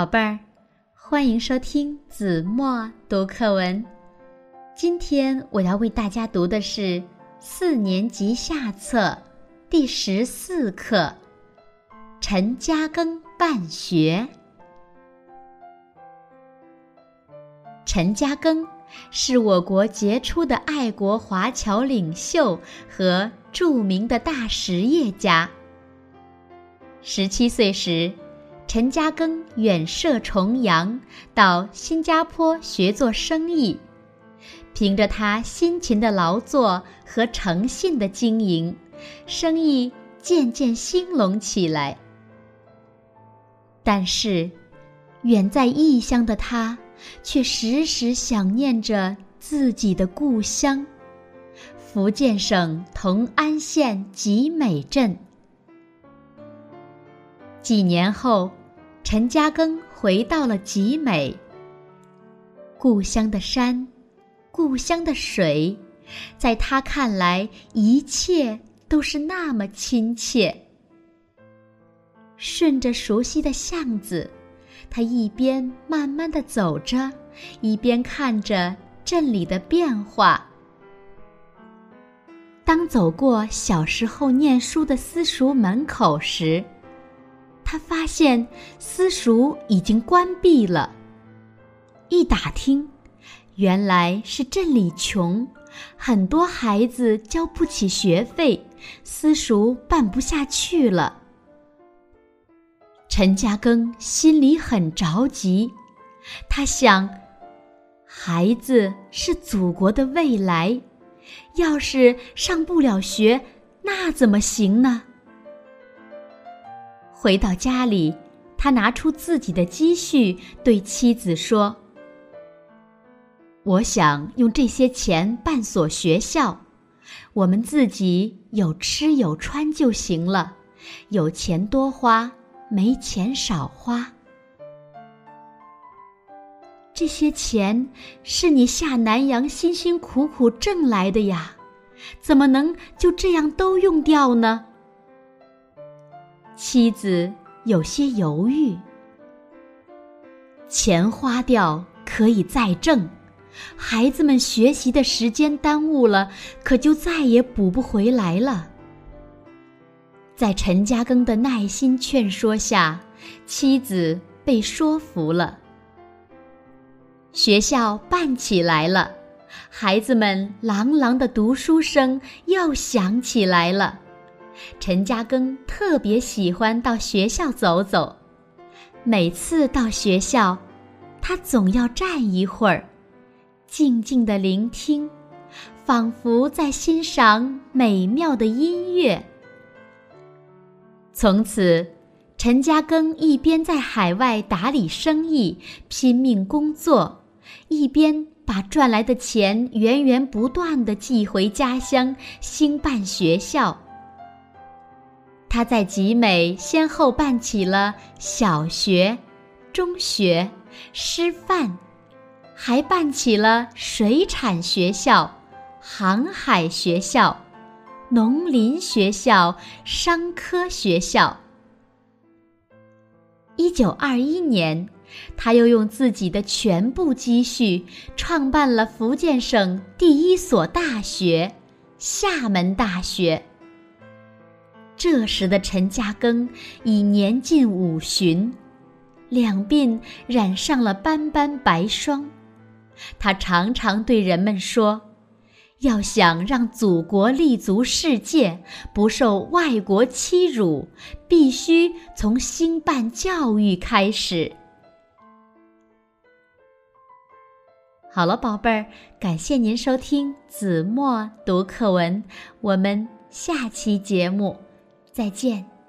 宝贝儿，欢迎收听子墨读课文。今天我要为大家读的是四年级下册第十四课《陈嘉庚办学》。陈嘉庚是我国杰出的爱国华侨领袖和著名的大实业家。十七岁时，陈嘉庚远涉重洋，到新加坡学做生意。凭着他辛勤的劳作和诚信的经营，生意渐渐兴隆起来。但是，远在异乡的他，却时时想念着自己的故乡——福建省同安县集美镇。几年后。陈嘉庚回到了集美。故乡的山，故乡的水，在他看来，一切都是那么亲切。顺着熟悉的巷子，他一边慢慢的走着，一边看着镇里的变化。当走过小时候念书的私塾门口时，他发现私塾已经关闭了。一打听，原来是镇里穷，很多孩子交不起学费，私塾办不下去了。陈嘉庚心里很着急，他想，孩子是祖国的未来，要是上不了学，那怎么行呢？回到家里，他拿出自己的积蓄，对妻子说：“我想用这些钱办所学校，我们自己有吃有穿就行了，有钱多花，没钱少花。这些钱是你下南洋辛辛苦苦挣来的呀，怎么能就这样都用掉呢？”妻子有些犹豫。钱花掉可以再挣，孩子们学习的时间耽误了，可就再也补不回来了。在陈嘉庚的耐心劝说下，妻子被说服了。学校办起来了，孩子们朗朗的读书声又响起来了。陈嘉庚特别喜欢到学校走走，每次到学校，他总要站一会儿，静静的聆听，仿佛在欣赏美妙的音乐。从此，陈嘉庚一边在海外打理生意、拼命工作，一边把赚来的钱源源不断的寄回家乡，兴办学校。他在集美先后办起了小学、中学、师范，还办起了水产学校、航海学校、农林学校、商科学校。一九二一年，他又用自己的全部积蓄创办了福建省第一所大学——厦门大学。这时的陈嘉庚已年近五旬，两鬓染上了斑斑白霜。他常常对人们说：“要想让祖国立足世界，不受外国欺辱，必须从兴办教育开始。”好了，宝贝儿，感谢您收听子墨读课文，我们下期节目。再见。